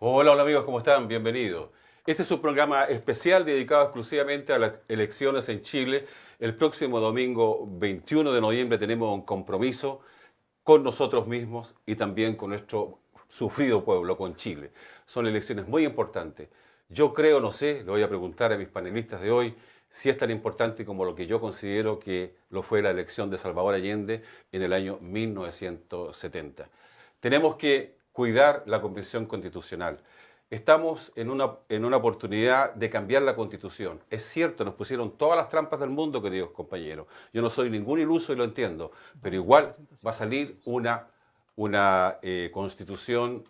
Hola, hola amigos, ¿cómo están? Bienvenidos. Este es un programa especial dedicado exclusivamente a las elecciones en Chile. El próximo domingo 21 de noviembre tenemos un compromiso con nosotros mismos y también con nuestro sufrido pueblo, con Chile. Son elecciones muy importantes. Yo creo, no sé, le voy a preguntar a mis panelistas de hoy si es tan importante como lo que yo considero que lo fue la elección de Salvador Allende en el año 1970. Tenemos que cuidar la convención constitucional. Estamos en una, en una oportunidad de cambiar la constitución. Es cierto, nos pusieron todas las trampas del mundo, queridos compañeros. Yo no soy ningún iluso y lo entiendo, pero igual va a salir una, una eh, constitución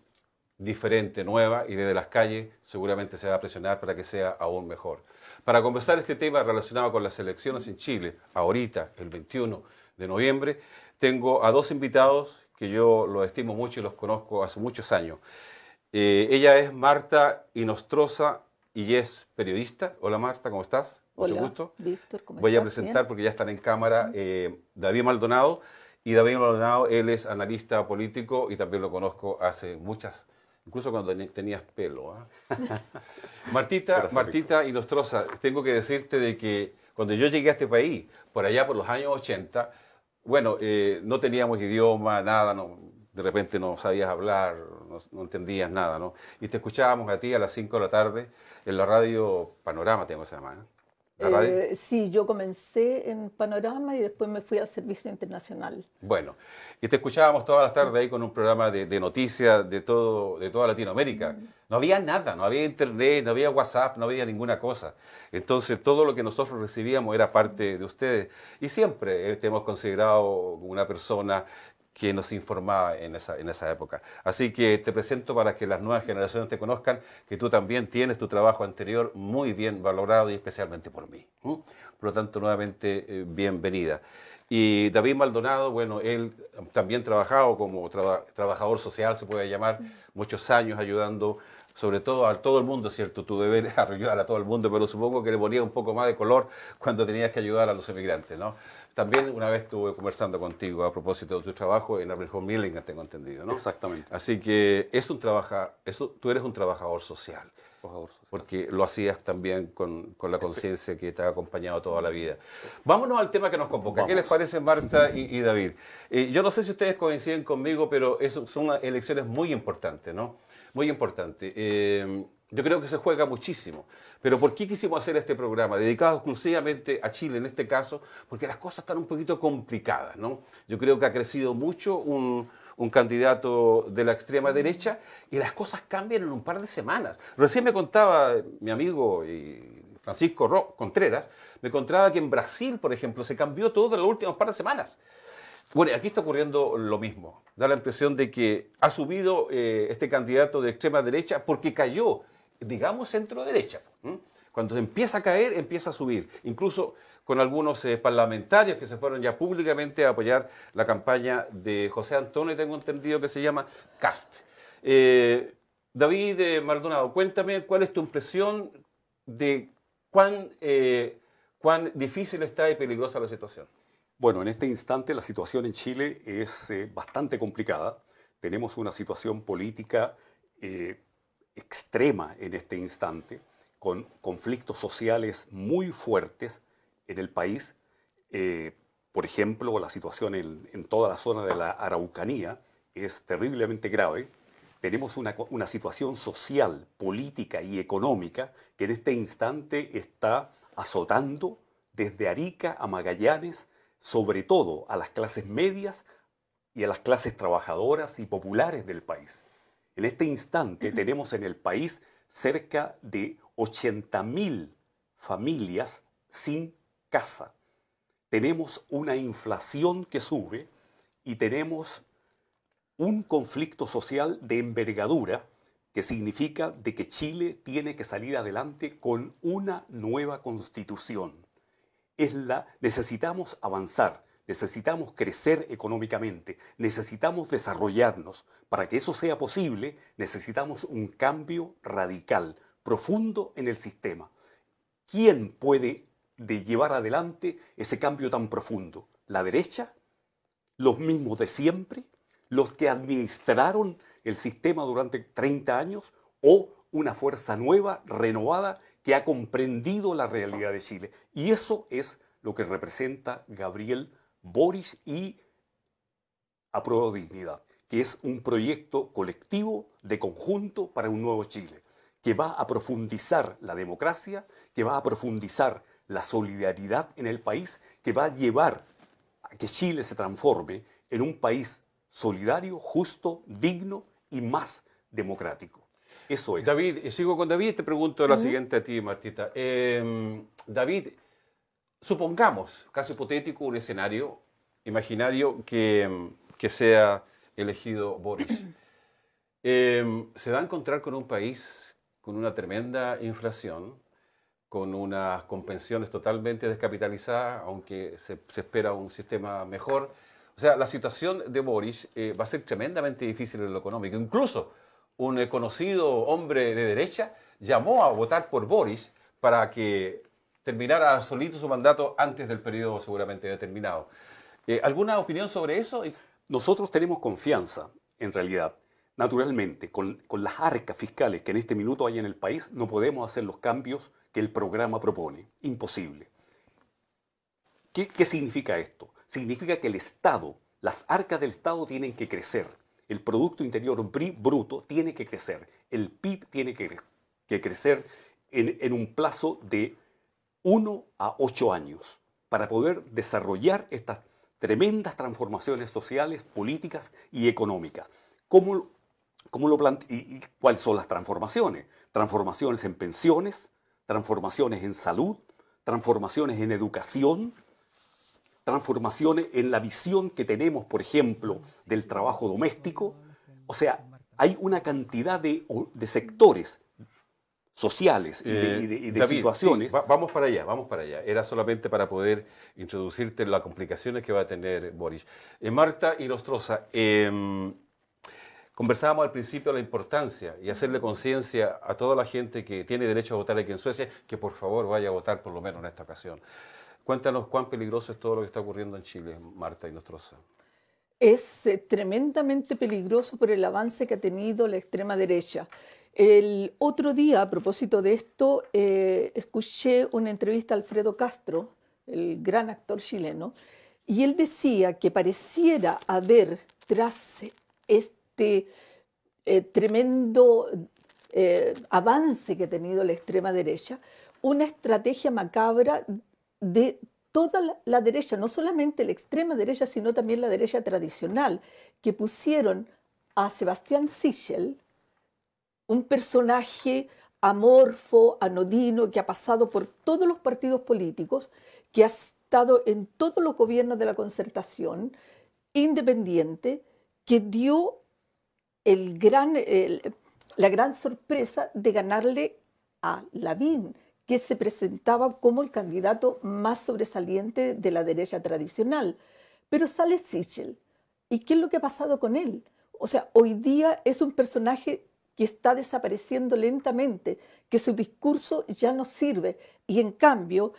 diferente, nueva, y desde las calles seguramente se va a presionar para que sea aún mejor. Para conversar este tema relacionado con las elecciones en Chile, ahorita, el 21 de noviembre, tengo a dos invitados que yo los estimo mucho y los conozco hace muchos años. Eh, ella es Marta Inostroza y es periodista. Hola Marta, ¿cómo estás? Mucho gusto. Víctor, ¿cómo Voy a presentar porque ya están en cámara eh, David Maldonado. Y David Maldonado, él es analista político y también lo conozco hace muchas, incluso cuando tenías pelo. ¿ah? Martita, Martita Inostroza, tengo que decirte de que cuando yo llegué a este país, por allá por los años 80, bueno, eh, no teníamos idioma, nada, no, de repente no sabías hablar, no, entendías nada, ¿no? Y te escuchábamos a ti a las 5 de la tarde en la radio Panorama, tengo que eh, sí, yo comencé en Panorama y después me fui al Servicio Internacional. Bueno, y te escuchábamos todas las tardes ahí con un programa de, noticias de, todo, de toda Latinoamérica. No había nada, no había internet, no había WhatsApp, no había ninguna cosa. Entonces todo lo que nosotros recibíamos era parte de ustedes. Y siempre eh, te hemos considerado una persona que nos informaba en esa, en esa época. Así que te presento para que las nuevas generaciones te conozcan que tú también tienes tu trabajo anterior muy bien valorado y especialmente por mí. Por lo tanto, nuevamente, eh, bienvenida. Y David Maldonado, bueno, él también trabajado como trabajador social, se puede llamar, muchos años ayudando sobre todo a todo el mundo, ¿cierto? Tu deber ayudar a todo el mundo, pero supongo que le ponía un poco más de color cuando tenías que ayudar a los emigrantes, ¿no? También una vez estuve conversando contigo a propósito de tu trabajo en Abraham Milling, tengo entendido, ¿no? Exactamente. Así que es un trabaja, eso, tú eres un trabajador social. Porque lo hacías también con, con la conciencia que te ha acompañado toda la vida. Vámonos al tema que nos convoca. ¿Qué les parece, Marta y, David? Eh, yo no sé si ustedes coinciden conmigo, pero son elecciones muy importantes, ¿no? Muy importantes. Eh, yo creo que se juega muchísimo. Pero ¿por qué quisimos hacer este programa? Dedicado exclusivamente a Chile en este caso, porque las cosas están un poquito complicadas, ¿no? Yo creo que ha crecido mucho un, candidato de la extrema derecha y las cosas cambian en un par de semanas. Recién me contaba mi amigo Francisco Contreras, me contaba que en Brasil, por ejemplo, se cambió todo en las últimas par de semanas. Bueno, aquí está ocurriendo lo mismo. Da la impresión de que ha subido eh, este candidato de extrema derecha porque cayó digamos, centro-derecha. Cuando empieza a caer, empieza a subir. Incluso con algunos eh, parlamentarios que se fueron ya públicamente a apoyar la campaña de José Antonio, tengo entendido que se llama CAST. Eh, David eh, Maldonado, cuéntame cuál es tu impresión de cuán, cuán difícil está y peligrosa la situación. Bueno, en este instante la situación en Chile es bastante complicada. Tenemos una situación política extrema en este instante, con conflictos sociales muy fuertes en el país. Eh, por ejemplo, la situación en, toda la zona de la Araucanía es terriblemente grave. Tenemos una, una situación social, política y económica que en este instante está azotando desde Arica a Magallanes, sobre todo a las clases medias y a las clases trabajadoras y populares del país. En este instante tenemos en el país cerca de 80.000 familias sin casa. Tenemos una inflación que sube y tenemos un conflicto social de envergadura que significa de que Chile tiene que salir adelante con una nueva constitución. Es la necesitamos avanzar necesitamos crecer económicamente, necesitamos desarrollarnos. Para que eso sea posible, necesitamos un cambio radical, profundo en el sistema. ¿Quién puede llevar adelante ese cambio tan profundo? ¿La derecha? ¿Los mismos de siempre? ¿Los que administraron el sistema durante 30 años o una fuerza nueva, renovada, que ha comprendido la realidad de Chile. Y eso es lo que representa Gabriel Boris y Apruebo Dignidad, que es un proyecto colectivo de conjunto para un nuevo Chile, que va a profundizar la democracia, que va a profundizar la solidaridad en el país, que va a llevar a que Chile se transforme en un país solidario, justo, digno y más democrático. Eso es. David, sigo con David y te pregunto la siguiente a ti, Martita. Em, David, supongamos, caso hipotético, un escenario imaginario que, que sea elegido Boris. Em, se va a encontrar con un país con una tremenda inflación, con unas compensiones totalmente descapitalizadas, aunque se, espera un sistema mejor. O sea, la situación de Boris eh, va a ser tremendamente difícil en lo económico. Incluso un conocido hombre de derecha llamó a votar por Boris para que terminara solito su mandato antes del periodo seguramente determinado. Eh, ¿Alguna opinión sobre eso? Nosotros tenemos confianza, en realidad. Naturalmente, con, las arcas fiscales que en este minuto hay en el país, no podemos hacer los cambios que el programa propone. Imposible. ¿Qué, ¿Qué, significa esto? Significa que el Estado, las arcas del Estado tienen que crecer. El Producto Interior Bruto tiene que crecer. El PIB tiene que, crecer en un plazo de 1 a 8 años para poder desarrollar estas tremendas transformaciones sociales, políticas y económicas. ¿Cómo, cómo lo y, cuáles son las transformaciones? Transformaciones en pensiones, transformaciones en salud, transformaciones en educación, transformaciones en la visión que tenemos, por ejemplo, del trabajo doméstico. O sea, hay una cantidad de, de sectores sociales y de, eh, situaciones. vamos para allá, vamos para allá. Era solamente para poder introducirte las complicaciones que va a tener Boris. Eh, Marta y Nostroza, em, conversábamos al principio de la importancia y hacerle conciencia a toda la gente que tiene derecho a votar aquí en Suecia, que por favor vaya a votar por lo menos en esta ocasión. Cuéntanos cuán peligroso es todo lo que está ocurriendo en Chile, Marta y Nostroza. Es eh, tremendamente peligroso por el avance que ha tenido la extrema derecha. El otro día, a propósito de esto, eh, escuché una entrevista a Alfredo Castro, el gran actor chileno, y él decía que pareciera haber tras este eh, tremendo eh, avance que ha tenido la extrema derecha, una estrategia macabra de toda la, derecha, no solamente la extrema derecha, sino también la derecha tradicional, que pusieron a Sebastián Sichel, un personaje amorfo, anodino, que ha pasado por todos los partidos políticos, que ha estado en todos los gobiernos de la concertación, independiente, que dio la gran sorpresa de ganarle a Lavín, que se presentaba como el candidato más sobresaliente de la derecha tradicional. Pero sale Sichel. ¿Y qué es lo que ha pasado con él? O sea, hoy día es un personaje que está desapareciendo lentamente, que su discurso ya no sirve. Y en cambio,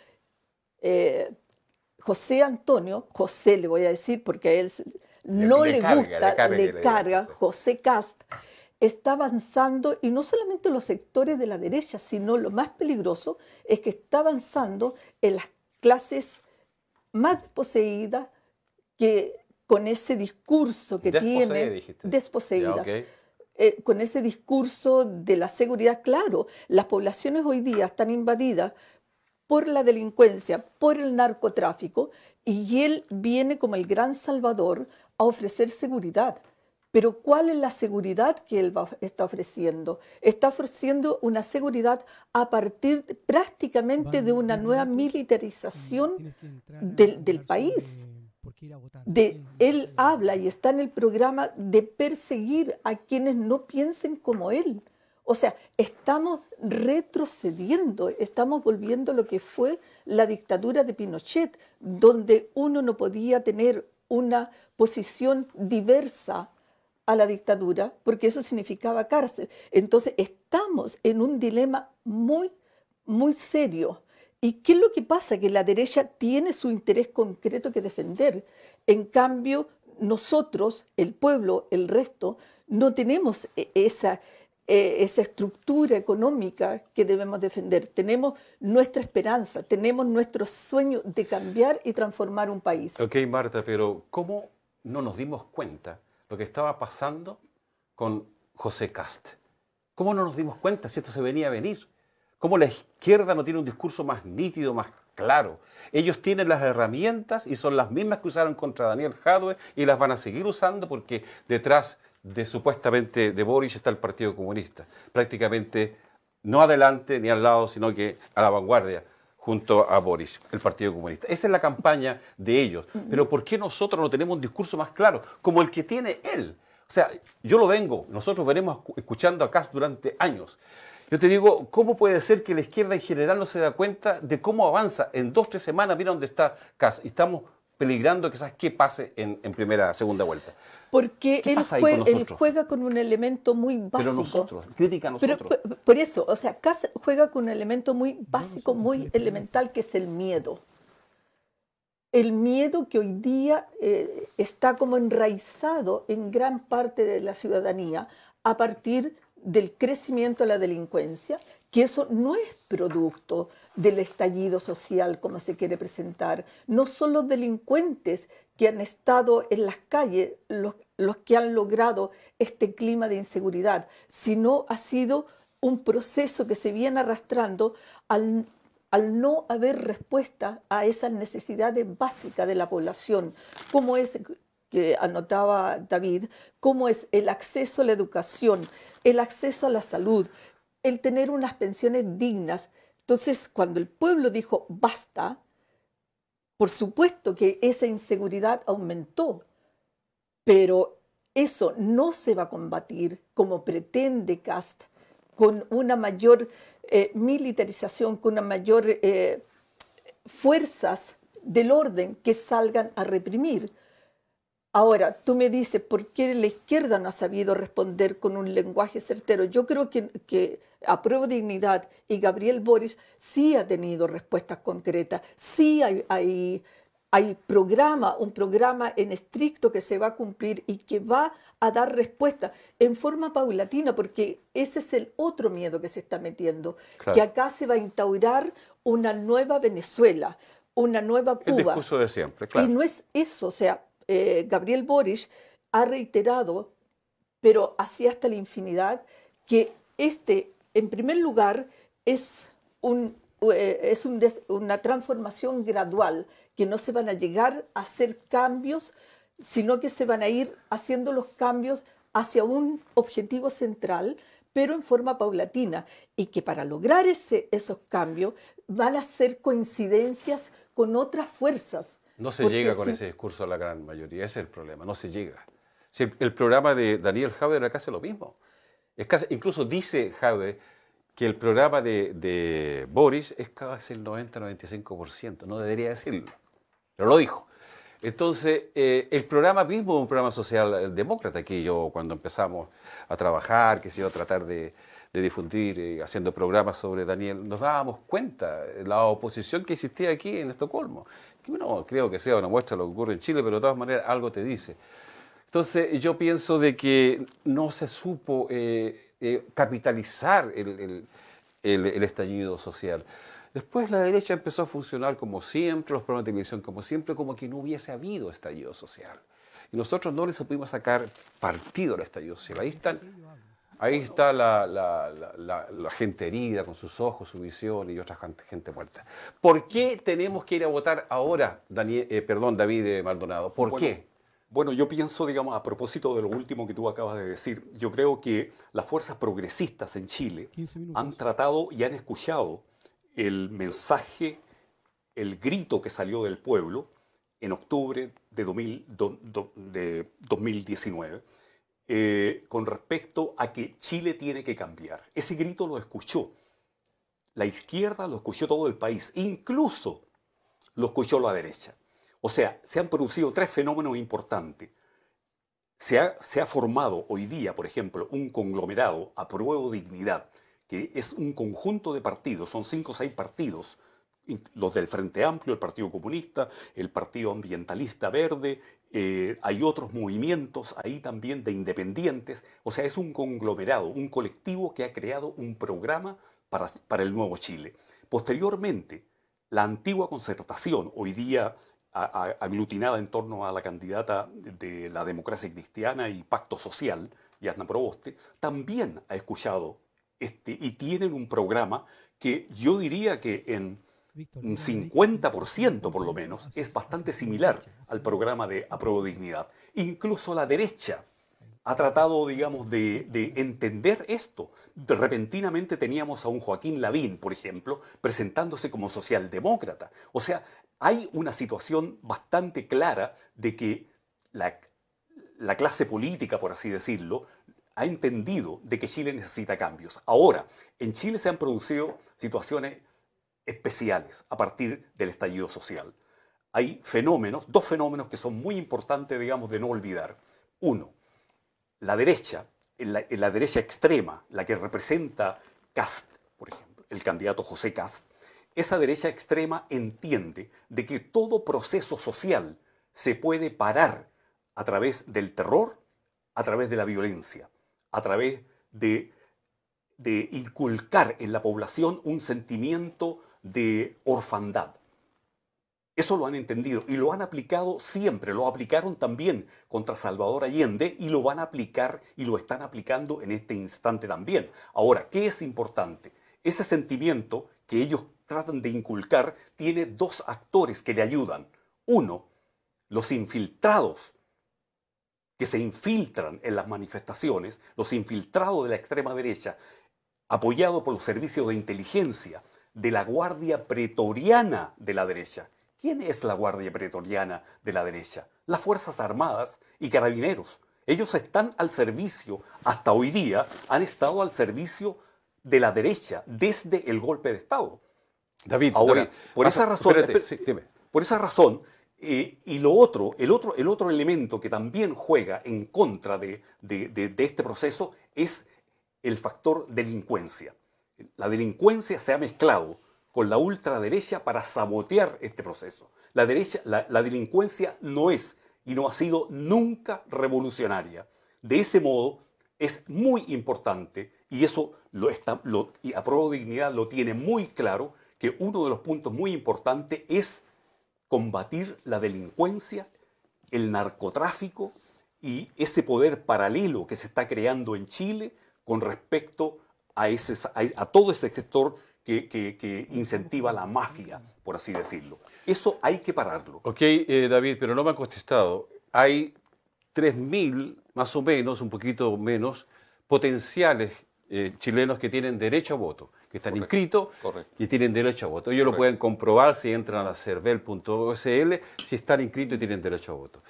eh, José Antonio, José le voy a decir porque a él no le, gusta, le carga, José Cast, está avanzando y no solamente en los sectores de la derecha, sino lo más peligroso es que está avanzando en las clases más desposeídas que con ese discurso que tiene desposeídas. Eh, con ese discurso de la seguridad, claro, las poblaciones hoy día están invadidas por la delincuencia, por el narcotráfico, y él viene como el gran salvador a ofrecer seguridad. Pero ¿cuál es la seguridad que él está ofreciendo? Está ofreciendo una seguridad a partir prácticamente de una nueva militarización del país de, él habla y está en el programa de perseguir a quienes no piensen como él. O sea, estamos retrocediendo, estamos volviendo a lo que fue la dictadura de Pinochet, donde uno no podía tener una posición diversa a la dictadura, porque eso significaba cárcel. Entonces, estamos en un dilema muy, muy serio ¿Y qué es lo que pasa? Que la derecha tiene su interés concreto que defender. En cambio, nosotros, el pueblo, el resto, no tenemos e, esa, e, esa estructura económica que debemos defender. Tenemos nuestra esperanza, tenemos nuestro sueño de cambiar y transformar un país. Ok, Marta, pero ¿cómo no nos dimos cuenta lo que estaba pasando con José Cast? ¿Cómo no nos dimos cuenta si esto se venía a venir? ¿Cómo la izquierda no tiene un discurso más nítido, más claro? Ellos tienen las herramientas y son las mismas que usaron contra Daniel Jadwe y las van a seguir usando porque detrás de supuestamente de Boris está el Partido Comunista. Prácticamente no adelante ni al lado, sino que a la vanguardia junto a Boris, el Partido Comunista. Esa es la campaña de ellos. Pero ¿por qué nosotros no tenemos un discurso más claro, como el que tiene él? O sea, yo lo vengo, nosotros veremos escuchando a Kass durante años. Yo te digo, ¿cómo puede ser que la izquierda en general no se da cuenta de cómo avanza? En dos, tres semanas, mira dónde está Kass. Y estamos peligrando que qué pase en, primera, segunda vuelta. Porque él, juega, con un elemento muy básico. Pero nosotros, crítica a nosotros. Pero, por eso, o sea, Kass juega con un elemento muy básico, muy elemental, que es el miedo el miedo que hoy día eh, está como enraizado en gran parte de la ciudadanía a partir del crecimiento de la delincuencia, que eso no es producto del estallido social como se quiere presentar. No son los delincuentes que han estado en las calles los, los que han logrado este clima de inseguridad, sino ha sido un proceso que se viene arrastrando al al no haber respuesta a esas necesidades básicas de la población, como es que anotaba David, como es el acceso a la educación, el acceso a la salud, el tener unas pensiones dignas. Entonces, cuando el pueblo dijo basta, por supuesto que esa inseguridad aumentó, pero eso no se va a combatir como pretende Cast con una mayor eh, militarización, con una mayor eh, fuerzas del orden que salgan a reprimir. Ahora, tú me dices, ¿por qué la izquierda no ha sabido responder con un lenguaje certero? Yo creo que, que a prueba de dignidad y Gabriel Boris sí ha tenido respuestas concretas, sí hay, hay hay programa, un programa en estricto que se va a cumplir y que va a dar respuesta en forma paulatina, porque ese es el otro miedo que se está metiendo, que acá se va a instaurar una nueva Venezuela, una nueva Cuba. El discurso de siempre, claro. Y no es eso, o sea, eh, Gabriel Boric ha reiterado, pero así hasta la infinidad, que este, en primer lugar, es, eh, una transformación gradual que no se van a llegar a hacer cambios, sino que se van a ir haciendo los cambios hacia un objetivo central, pero en forma paulatina, y que para lograr ese, esos cambios van a ser coincidencias con otras fuerzas. No se llega con ese discurso a la gran mayoría, ese es el problema, no se llega. Si el programa de Daniel Jaude acá hace lo mismo. Es casi, incluso dice Jaude que el programa de, de Boris es casi el 90-95%, no debería decirlo pero lo dijo. Entonces, eh, el programa mismo es un programa social demócrata que yo cuando empezamos a trabajar, que se iba a tratar de, difundir, eh, haciendo programas sobre Daniel, nos dábamos cuenta de la oposición que existía aquí en Estocolmo. Que no creo que sea una muestra de lo que ocurre en Chile, pero de todas maneras algo te dice. Entonces, yo pienso de que no se supo eh, capitalizar el estallido social. Después la derecha empezó a funcionar como siempre, los programas de televisión como siempre, como que no hubiese habido estallido social. Y nosotros no le supimos sacar partido al estallido social. Ahí, están, ahí está la, la, gente herida con sus ojos, su visión y otra gente, muerta. ¿Por qué tenemos que ir a votar ahora, Daniel, eh, perdón, David Maldonado? ¿Por qué? Bueno, yo pienso, digamos, a propósito de lo último que tú acabas de decir, yo creo que las fuerzas progresistas en Chile han tratado y han escuchado el mensaje, el grito que salió del pueblo en octubre de, 2019 eh, con respecto a que Chile tiene que cambiar. Ese grito lo escuchó. La izquierda lo escuchó todo el país, incluso lo escuchó la derecha. O sea, se han producido tres fenómenos importantes. Se ha, se ha formado hoy día, por ejemplo, un conglomerado a prueba dignidad, que es un conjunto de partidos, son cinco o seis partidos los del Frente Amplio, el Partido Comunista, el Partido Ambientalista Verde, eh, hay otros movimientos ahí también de independientes, o sea, es un conglomerado, un colectivo que ha creado un programa para, para el nuevo Chile. Posteriormente, la antigua concertación, hoy día aglutinada en torno a la candidata de la democracia cristiana y pacto social, Yasna Proboste, también ha escuchado este, y tienen un programa que yo diría que en un 50% por lo menos es bastante similar al programa de Apruebo Dignidad. Incluso la derecha ha tratado, digamos, de, de, entender esto. Repentinamente teníamos a un Joaquín Lavín, por ejemplo, presentándose como socialdemócrata. O sea, hay una situación bastante clara de que la, la clase política, por así decirlo, ha entendido de que Chile necesita cambios. Ahora, en Chile se han producido situaciones especiales a partir del estallido social. Hay fenómenos, dos fenómenos que son muy importantes, digamos, de no olvidar. Uno, la derecha, la, la derecha extrema, la que representa Cast, por ejemplo, el candidato José Cast, esa derecha extrema entiende de que todo proceso social se puede parar a través del terror, a través de la violencia, a través de, de inculcar en la población un sentimiento de orfandad. Eso lo han entendido y lo han aplicado siempre, lo aplicaron también contra Salvador Allende y lo van a aplicar y lo están aplicando en este instante también. Ahora, ¿qué es importante? Ese sentimiento que ellos tratan de inculcar tiene dos actores que le ayudan. Uno, los infiltrados que se infiltran en las manifestaciones, los infiltrados de la extrema derecha, apoyados por los servicios de inteligencia de la Guardia Pretoriana de la derecha. ¿Quién es la Guardia Pretoriana de la derecha? Las Fuerzas Armadas y Carabineros. Ellos están al servicio, hasta hoy día, han estado al servicio de la derecha desde el golpe de Estado. David, ahora, por, esa razón, por esa razón, y lo otro el, otro, el otro elemento que también juega en contra de, de este proceso es el factor delincuencia. La delincuencia se ha mezclado con la ultraderecha para sabotear este proceso. La, derecha, la, delincuencia no es y no ha sido nunca revolucionaria. De ese modo, es muy importante, y eso lo está, lo, y a prueba de dignidad lo tiene muy claro, que uno de los puntos muy importantes es combatir la delincuencia, el narcotráfico y ese poder paralelo que se está creando en Chile con respecto a, ese, a, todo ese sector que, incentiva la mafia, por así decirlo. Eso hay que pararlo. Ok, eh, David, pero no me han contestado. Hay 3.000, más o menos, un poquito menos, potenciales eh, chilenos que tienen derecho a voto, que están inscritos y tienen derecho a voto. Ellos lo pueden comprobar si entran a cervel.sl, si están inscritos y tienen derecho a voto.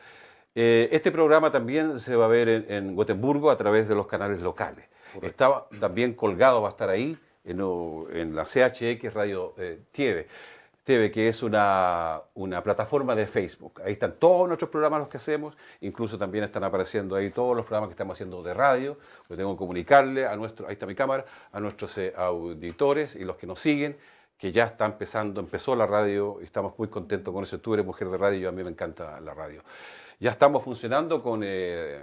Eh, este programa también se va a ver en, en Gotemburgo a través de los canales locales. Estaba también colgado, va a estar ahí, en, la CHX Radio eh, TV, que es una, plataforma de Facebook. Ahí están todos nuestros programas los que hacemos, incluso también están apareciendo ahí todos los programas que estamos haciendo de radio. Yo tengo que comunicarle a nuestro, ahí está mi cámara, a nuestros eh, auditores y los que nos siguen, que ya está empezando, empezó la radio y estamos muy contentos con eso. Tú mujer de radio y a mí me encanta la radio. Ya estamos funcionando con, eh,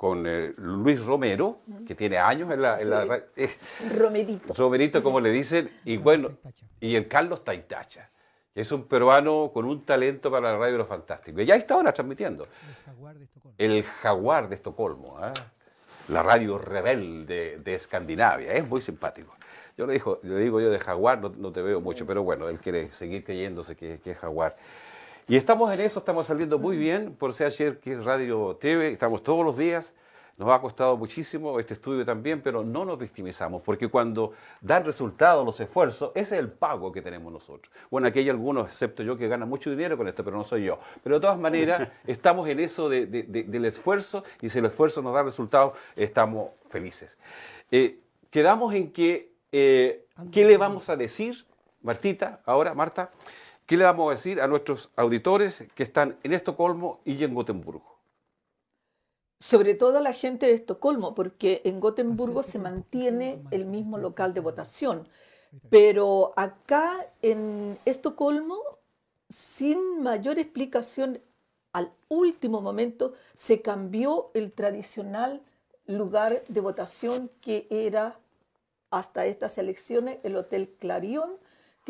con eh, Luis Romero, que tiene años en la... En eh, Romerito. Romerito, como le dicen, y bueno, y el Carlos Taitacha, que es un peruano con un talento para la radio de lo fantástico. Y ya está ahora transmitiendo. El Jaguar de Estocolmo. ¿ah? La radio rebelde de Escandinavia. Es muy simpático. Yo le, digo, le digo yo de Jaguar, no, te veo mucho, pero bueno, él quiere seguir creyéndose que, que es Jaguar. Y estamos en eso, estamos saliendo muy bien por CHR Radio TV, estamos todos los días. Nos ha costado muchísimo este estudio también, pero no nos victimizamos, porque cuando dan resultados los esfuerzos, ese es el pago que tenemos nosotros. Bueno, aquí hay algunos, excepto yo, que ganan mucho dinero con esto, pero no soy yo. Pero de todas maneras, estamos en eso del esfuerzo, y si el esfuerzo nos da resultados, estamos felices. Eh, quedamos en que, eh, ¿qué le vamos a decir, Martita, ahora, Marta? ¿Qué le vamos a decir a nuestros auditores que están en Estocolmo y en Gotemburgo? Sobre todo a la gente de Estocolmo, porque en Gotemburgo se mantiene el mismo local de votación. Pero acá en Estocolmo, sin mayor explicación, al último momento se cambió el tradicional lugar de votación que era hasta estas elecciones el Hotel Clarion,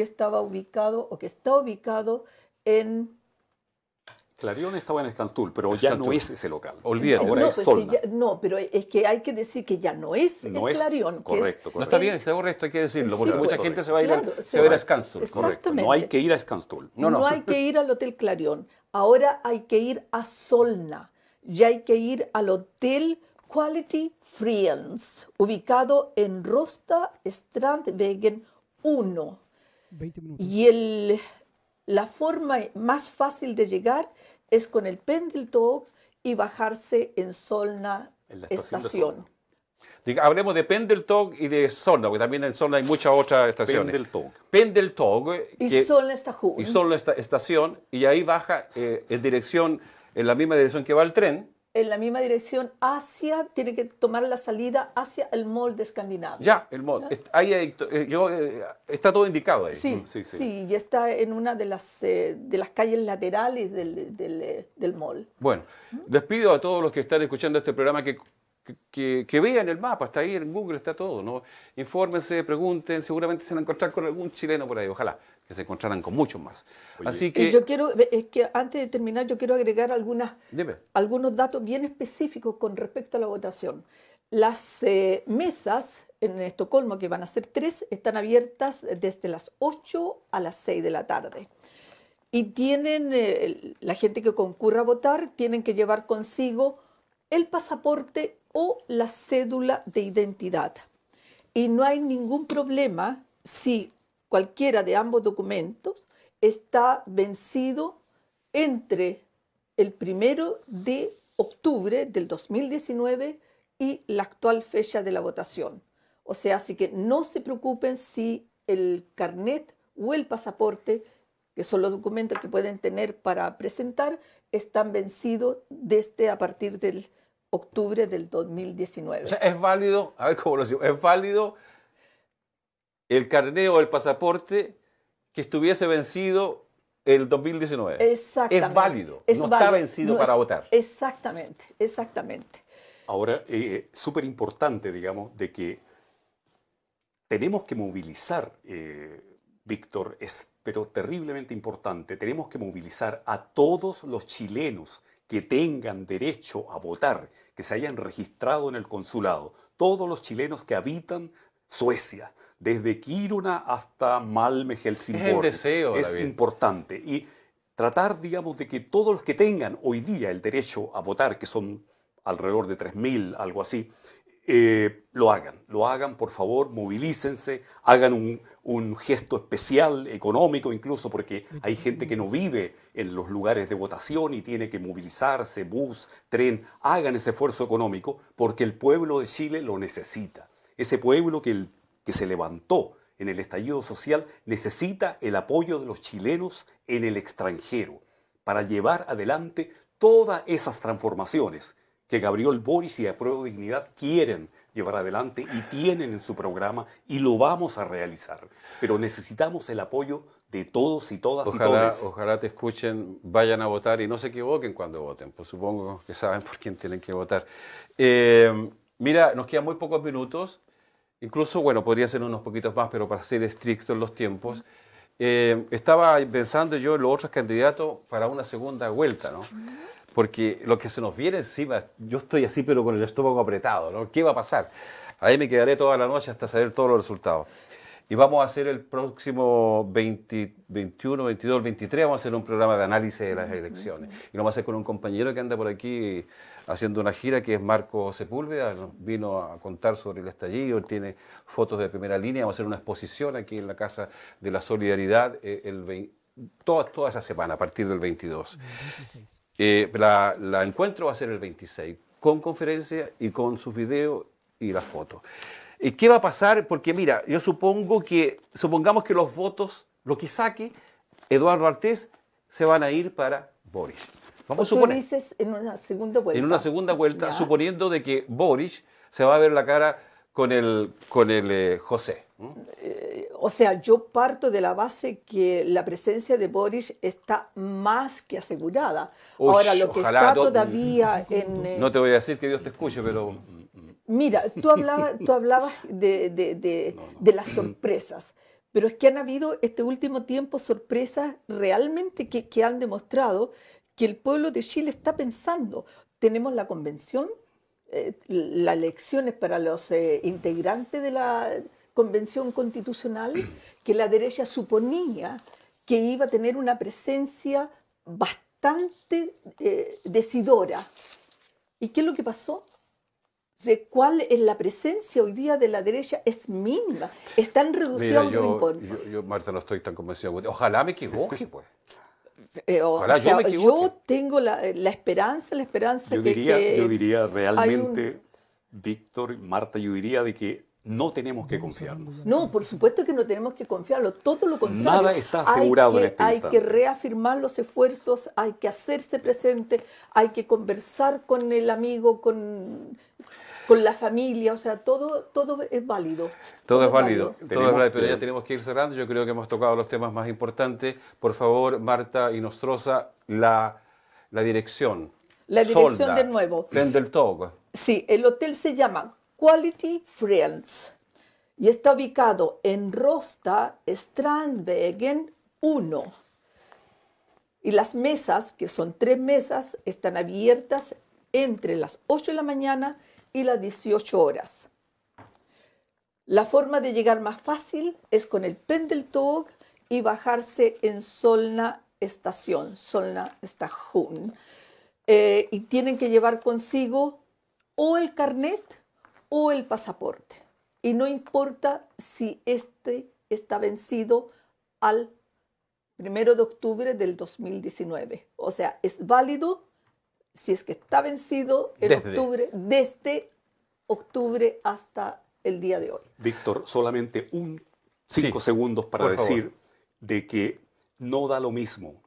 que estaba ubicado o que está ubicado en Clarion estaba en Escantul, pero ya no es ese local. Olvídate. Ahora no, es pues no, pero es que hay que decir que ya no es no el Clarion. correcto, No está bien, está correcto, hay que decirlo, porque mucha gente se va a ir, a, se va a, Scanstul. Correcto, no hay que ir a Scanstul. No, no. hay que ir al Hotel Clarion. Ahora hay que ir a Solna. Ya hay que ir al Hotel Quality Friends, ubicado en Rosta Strandwegen 1. 20 minutos. Y el, la forma más fácil de llegar es con el Pendeltåg y bajarse en Solna en estación. hablemos de Pendeltåg y de Solna, porque también en Solna hay muchas otras estaciones. Pendeltåg. Pendeltåg. Y Solna estación. Y Solna estación, y ahí baja eh, en dirección, en la misma dirección que va el tren, en la misma dirección hacia, tiene que tomar la salida hacia el mall de Escandinavia. Ya, el mall. Ahí eh, yo, eh, está todo indicado ahí. Sí, sí, sí, y está en una de las, eh, de las calles laterales del, del, del mall. Bueno, les pido a todos los que están escuchando este programa que que, que, vean el mapa, está ahí en Google, está todo, ¿no? Infórmense, pregunten, seguramente se van a encontrar con algún chileno por ahí, ojalá que se encontraran con muchos más. Así que... yo quiero, es que antes de terminar, yo quiero agregar algunas, algunos datos bien específicos con respecto a la votación. Las eh, mesas en Estocolmo, que van a ser tres, están abiertas desde las 8 a las 6 de la tarde. Y tienen, eh, la gente que concurra a votar, tienen que llevar consigo el pasaporte o la cédula de identidad. Y no hay ningún problema si cualquiera de ambos documentos está vencido entre el primero de octubre del 2019 y la actual fecha de la votación. O sea, así que no se preocupen si el carnet o el pasaporte, que son los documentos que pueden tener para presentar, están vencidos desde a partir del octubre del 2019. O sea, es válido, a ver cómo lo digo, es válido el carnet o el pasaporte que estuviese vencido el 2019. Exactamente. Es válido, no está vencido para votar. Exactamente, exactamente. Ahora, eh, súper importante, digamos, de que tenemos que movilizar, eh, Víctor, es pero terriblemente importante, tenemos que movilizar a todos los chilenos que tengan derecho a votar, que se hayan registrado en el consulado, todos los chilenos que habitan Suecia, desde Kiruna hasta Malme, Helsingborg. Es, deseo, es importante. Y tratar, digamos, de que todos los que tengan hoy día el derecho a votar, que son alrededor de 3.000, algo así, eh, lo hagan, lo hagan, por favor, movilícense, hagan un, gesto especial, económico incluso, porque hay gente que no vive en los lugares de votación y tiene que movilizarse, bus, tren, hagan ese esfuerzo económico, porque el pueblo de Chile lo necesita. Ese pueblo que, que se levantó en el estallido social necesita el apoyo de los chilenos en el extranjero para llevar adelante todas esas transformaciones que Gabriel Boris y Apruebo Dignidad quieren llevar adelante y tienen en su programa y lo vamos a realizar. Pero necesitamos el apoyo de todos y todas ojalá, y todos. Ojalá te escuchen, vayan a votar y no se equivoquen cuando voten, pues supongo que saben por quién tienen que votar. Eh, mira, nos quedan muy pocos minutos, incluso, bueno, podría ser unos poquitos más, pero para ser estrictos en los tiempos. Eh, estaba pensando yo en los otros candidatos para una segunda vuelta, ¿no? Porque lo que se nos viene encima, yo estoy así pero con el estómago apretado, ¿no? ¿Qué va a pasar? Ahí me quedaré toda la noche hasta saber todos los resultados. Y vamos a hacer el próximo 20, 21, 22, 23, vamos a hacer un programa de análisis de las elecciones. Y lo vamos a hacer con un compañero que anda por aquí haciendo una gira, que es Marco Sepúlveda, vino a contar sobre el estallido, tiene fotos de primera línea, vamos a hacer una exposición aquí en la Casa de la Solidaridad eh, el toda, toda esa semana, a partir del 22. 26. Eh, la, encuentro va a ser el 26, con conferencia y con su video y la foto. ¿Y qué va a pasar? Porque mira, yo supongo que, supongamos que los votos, lo que saque Eduardo Artés, se van a ir para Boris. Vamos a suponer. dices en una segunda vuelta. En una segunda vuelta, suponiendo de que Boris se va a ver la cara con el, con el eh, José. Eh, o sea, yo parto de la base que la presencia de Boris está más que asegurada. Ahora, lo que está todavía en... Eh, no te voy a decir que Dios te escuche, pero... Mira, tú hablabas, tú hablabas de, de, las sorpresas, pero es que han habido este último tiempo sorpresas realmente que, que han demostrado que el pueblo de Chile está pensando. Tenemos la convención, eh, las elecciones para los integrantes de la convención constitucional que la derecha suponía que iba a tener una presencia bastante eh, decidora. ¿Y qué es lo que pasó? de cuál es la presencia hoy día de la derecha es mínima, están reducidos a yo, rincón. Yo, Marta, no estoy tan convencido. Ojalá me equivoque, pues. Eh, Ojalá yo, me yo, tengo la, esperanza, la esperanza yo que, diría, Yo diría realmente, Víctor, Marta, yo diría de que no tenemos que confiarnos. No, por supuesto que no tenemos que confiarlo, todo lo contrario. Nada está asegurado en este Hay que reafirmar los esfuerzos, hay que hacerse presente, hay que conversar con el amigo, con, con la familia, o sea, todo, todo es válido. Todo, es válido, todo es válido, pero ya tenemos que ir cerrando. Yo creo que hemos tocado los temas más importantes. Por favor, Marta y Nostroza, la, la dirección. La dirección de nuevo. del Togo. Sí, el hotel se llama Quality Friends y está ubicado en Rosta, Strandwegen 1. Y las mesas, que son tres mesas, están abiertas entre las 8 de la mañana y las 18 horas. La forma de llegar más fácil es con el Pendeltåg y bajarse en Solna Estación, Solna Station. Eh, y tienen que llevar consigo o el carnet o el pasaporte. Y no importa si este está vencido al primero de octubre del 2019. O sea, es válido si es que está vencido en octubre, desde octubre hasta el día de hoy. Víctor, solamente un cinco segundos para decir de que no da lo mismo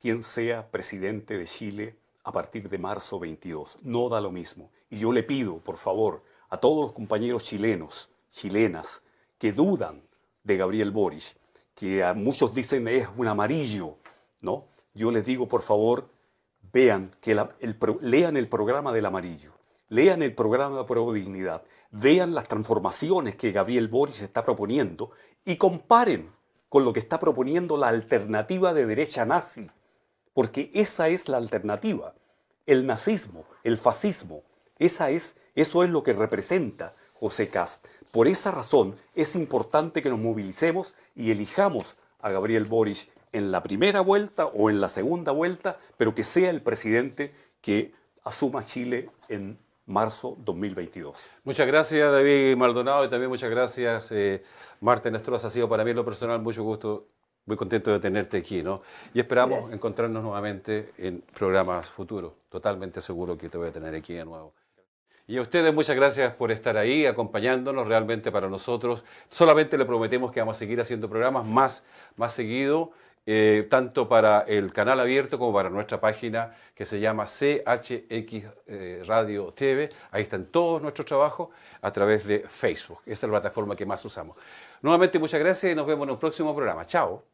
quien sea presidente de Chile a partir de marzo 22. No da lo mismo. Y yo le pido, por favor, a todos los compañeros chilenos, chilenas, que dudan de Gabriel Boric, que a muchos dicen es un amarillo, ¿no? Yo les digo, por favor, vean, que el, lean el programa del amarillo, lean el programa de Pro Dignidad, vean las transformaciones que Gabriel Boric está proponiendo y comparen con lo que está proponiendo la alternativa de derecha nazi, porque esa es la alternativa, el nazismo, el fascismo, esa es eso es lo que representa José Cast. Por esa razón es importante que nos movilicemos y elijamos a Gabriel Boric en la primera vuelta o en la segunda vuelta, pero que sea el presidente que asuma Chile en marzo 2022. Muchas gracias David Maldonado y también muchas gracias eh, Marta Nestroza. Ha sido para mí en lo personal mucho gusto, muy contento de tenerte aquí, ¿no? Y esperamos encontrarnos nuevamente en programas futuros. Totalmente seguro que te voy a tener aquí de nuevo. Y a ustedes muchas gracias por estar ahí, acompañándonos realmente para nosotros. Solamente le prometemos que vamos a seguir haciendo programas más, más seguido, eh, tanto para el canal abierto como para nuestra página que se llama CHX eh, Radio TV. Ahí están todos nuestros trabajos a través de Facebook. Esa es la plataforma que más usamos. Nuevamente muchas gracias y nos vemos en un próximo programa. Chao.